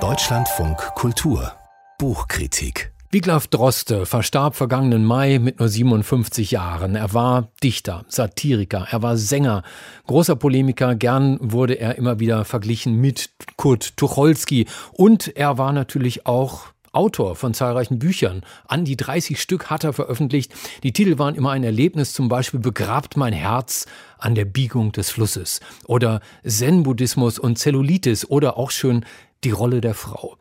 Deutschlandfunk Kultur Buchkritik Wiglaf Droste verstarb vergangenen Mai mit nur 57 Jahren. Er war Dichter, Satiriker, er war Sänger, großer Polemiker. Gern wurde er immer wieder verglichen mit Kurt Tucholsky. Und er war natürlich auch Autor von zahlreichen Büchern. An die 30 Stück hat er veröffentlicht. Die Titel waren immer ein Erlebnis, zum Beispiel Begrabt mein Herz an der Biegung des Flusses oder Zen-Buddhismus und Zellulitis oder auch schön die Rolle der Frau.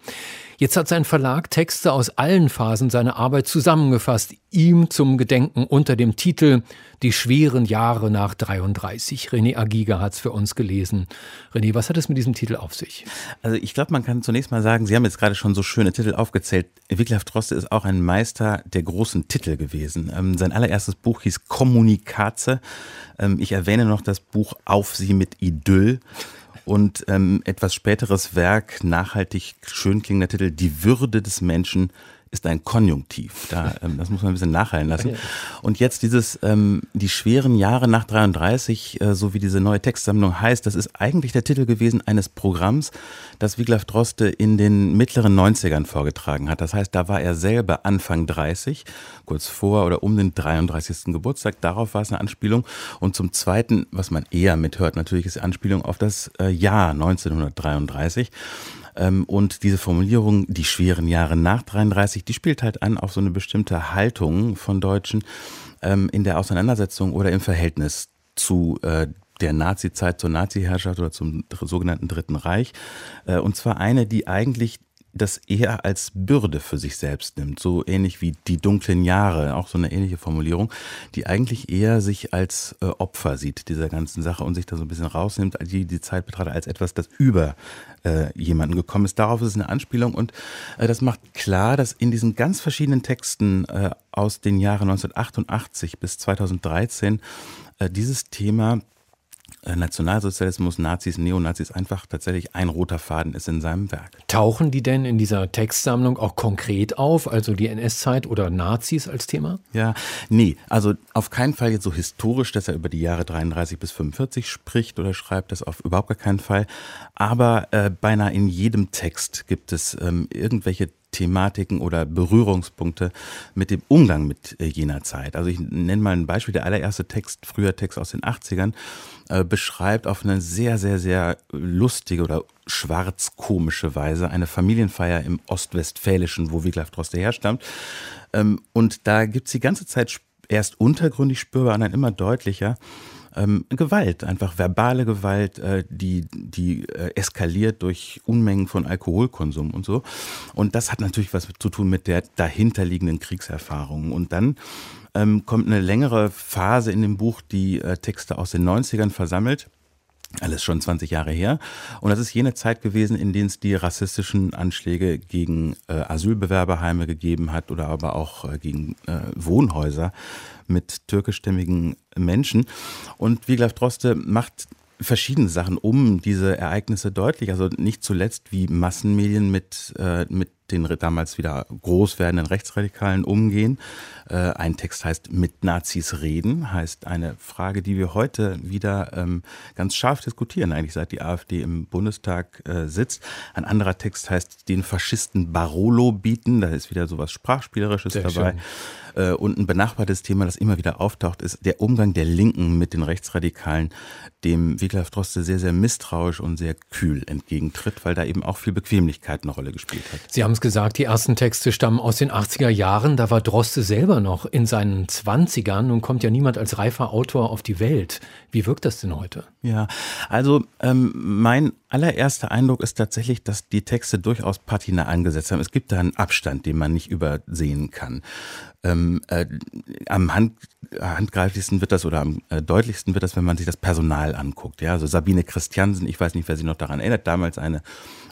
Jetzt hat sein Verlag Texte aus allen Phasen seiner Arbeit zusammengefasst, ihm zum Gedenken unter dem Titel Die schweren Jahre nach 33. René Agiga hat es für uns gelesen. René, was hat es mit diesem Titel auf sich? Also ich glaube, man kann zunächst mal sagen, Sie haben jetzt gerade schon so schöne Titel aufgezählt. Wiglaf Droste ist auch ein Meister der großen Titel gewesen. Ähm, sein allererstes Buch hieß Kommunikaze. Ähm, ich erwähne noch das Buch Auf sie mit Idyll und ähm, etwas späteres Werk, nachhaltig schön klingender Titel, Die Würde des Menschen ist ein Konjunktiv. Da, ähm, das muss man ein bisschen nachhallen lassen. Und jetzt dieses, ähm, die schweren Jahre nach 33, äh, so wie diese neue Textsammlung heißt, das ist eigentlich der Titel gewesen eines Programms, das Wiglaf Droste in den mittleren 90ern vorgetragen hat. Das heißt, da war er selber Anfang 30, kurz vor oder um den 33. Geburtstag. Darauf war es eine Anspielung. Und zum Zweiten, was man eher mithört, natürlich ist die Anspielung auf das äh, Jahr 1933. Ähm, und diese Formulierung, die schweren Jahre nach 33, die spielt halt an auf so eine bestimmte Haltung von Deutschen ähm, in der Auseinandersetzung oder im Verhältnis zu äh, der Nazi-Zeit zur Nazi-Herrschaft oder zum sogenannten Dritten Reich. Äh, und zwar eine, die eigentlich das eher als Bürde für sich selbst nimmt, so ähnlich wie die dunklen Jahre, auch so eine ähnliche Formulierung, die eigentlich eher sich als äh, Opfer sieht dieser ganzen Sache und sich da so ein bisschen rausnimmt, die die Zeit betrachtet als etwas, das über äh, jemanden gekommen ist. Darauf ist es eine Anspielung und äh, das macht klar, dass in diesen ganz verschiedenen Texten äh, aus den Jahren 1988 bis 2013 äh, dieses Thema Nationalsozialismus, Nazis, Neonazis einfach tatsächlich ein roter Faden ist in seinem Werk. Tauchen die denn in dieser Textsammlung auch konkret auf, also die NS-Zeit oder Nazis als Thema? Ja, nee, also auf keinen Fall jetzt so historisch, dass er über die Jahre 33 bis 45 spricht oder schreibt, das auf überhaupt gar keinen Fall. Aber äh, beinahe in jedem Text gibt es ähm, irgendwelche Thematiken oder Berührungspunkte mit dem Umgang mit äh, jener Zeit. Also ich nenne mal ein Beispiel. Der allererste Text, früher Text aus den 80ern, äh, beschreibt auf eine sehr, sehr, sehr lustige oder schwarz-komische Weise eine Familienfeier im Ostwestfälischen, wo Wiglaf Droste herstammt. Ähm, und da gibt es die ganze Zeit erst untergründig spürbar und dann immer deutlicher, ähm, Gewalt, einfach verbale Gewalt, äh, die, die äh, eskaliert durch Unmengen von Alkoholkonsum und so. Und das hat natürlich was zu tun mit der dahinterliegenden Kriegserfahrung. Und dann ähm, kommt eine längere Phase in dem Buch, die äh, Texte aus den 90ern versammelt. Alles schon 20 Jahre her. Und das ist jene Zeit gewesen, in denen es die rassistischen Anschläge gegen äh, Asylbewerberheime gegeben hat oder aber auch äh, gegen äh, Wohnhäuser mit türkischstämmigen Menschen. Und Wiglaf Droste macht verschiedene Sachen, um diese Ereignisse deutlich, also nicht zuletzt wie Massenmedien mit, äh, mit den damals wieder groß werdenden Rechtsradikalen umgehen. Äh, ein Text heißt Mit Nazis reden, heißt eine Frage, die wir heute wieder ähm, ganz scharf diskutieren, eigentlich seit die AfD im Bundestag äh, sitzt. Ein anderer Text heißt Den Faschisten Barolo bieten, da ist wieder sowas Sprachspielerisches Sehr dabei. Schön. Äh, und ein benachbartes Thema, das immer wieder auftaucht, ist der Umgang der Linken mit den Rechtsradikalen, dem Wiglaf Droste sehr, sehr misstrauisch und sehr kühl entgegentritt, weil da eben auch viel Bequemlichkeit eine Rolle gespielt hat. Sie haben es gesagt, die ersten Texte stammen aus den 80er Jahren. Da war Droste selber noch in seinen 20ern. Nun kommt ja niemand als reifer Autor auf die Welt. Wie wirkt das denn heute? Ja, also ähm, mein allererster Eindruck ist tatsächlich, dass die Texte durchaus Patina angesetzt haben. Es gibt da einen Abstand, den man nicht übersehen kann. Ähm, äh, am Hand, handgreiflichsten wird das oder am äh, deutlichsten wird das, wenn man sich das Personal anguckt. Ja, also Sabine Christiansen, ich weiß nicht, wer sich noch daran erinnert, damals eine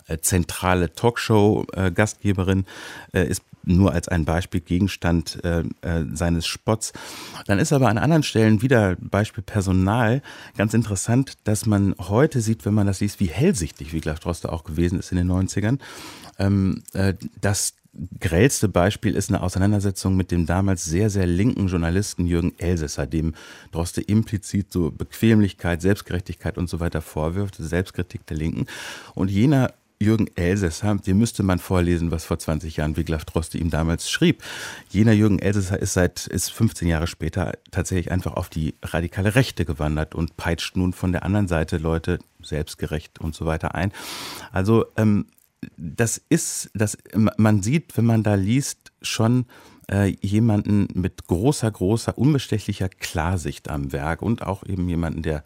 äh, zentrale Talkshow-Gastgeberin, äh, ist nur als ein Beispiel Gegenstand äh, äh, seines Spotts. Dann ist aber an anderen Stellen wieder Beispiel Personal ganz interessant, dass man heute sieht, wenn man das liest, wie hellsichtig Wiglaf Droste auch gewesen ist in den 90ern. Ähm, äh, dass grellste Beispiel ist eine Auseinandersetzung mit dem damals sehr, sehr linken Journalisten Jürgen Elsässer, dem Droste implizit so Bequemlichkeit, Selbstgerechtigkeit und so weiter vorwirft, Selbstkritik der Linken. Und jener Jürgen Elsässer, den müsste man vorlesen, was vor 20 Jahren Wiglaf Droste ihm damals schrieb. Jener Jürgen Elsässer ist seit ist 15 Jahre später tatsächlich einfach auf die radikale Rechte gewandert und peitscht nun von der anderen Seite Leute selbstgerecht und so weiter ein. Also ähm, das ist, das, man sieht, wenn man da liest, schon äh, jemanden mit großer, großer, unbestechlicher Klarsicht am Werk und auch eben jemanden, der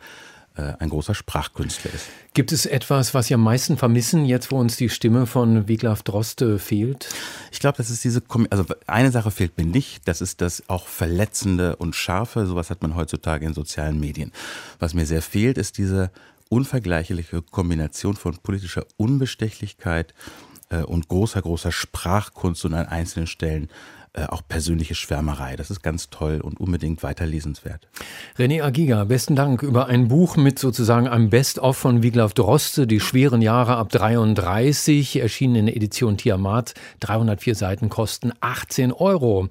äh, ein großer Sprachkünstler ist. Gibt es etwas, was Sie am meisten vermissen, jetzt wo uns die Stimme von Wiglaf Droste fehlt? Ich glaube, das ist diese, also eine Sache fehlt mir nicht, das ist das auch Verletzende und Scharfe, sowas hat man heutzutage in sozialen Medien. Was mir sehr fehlt, ist diese unvergleichliche Kombination von politischer Unbestechlichkeit äh, und großer, großer Sprachkunst und an einzelnen Stellen äh, auch persönliche Schwärmerei. Das ist ganz toll und unbedingt weiterlesenswert. René Agiga, besten Dank über ein Buch mit sozusagen einem Best-of von Wiglaf Droste, die schweren Jahre ab 33, erschienen in der Edition Tiamat. 304 Seiten kosten 18 Euro.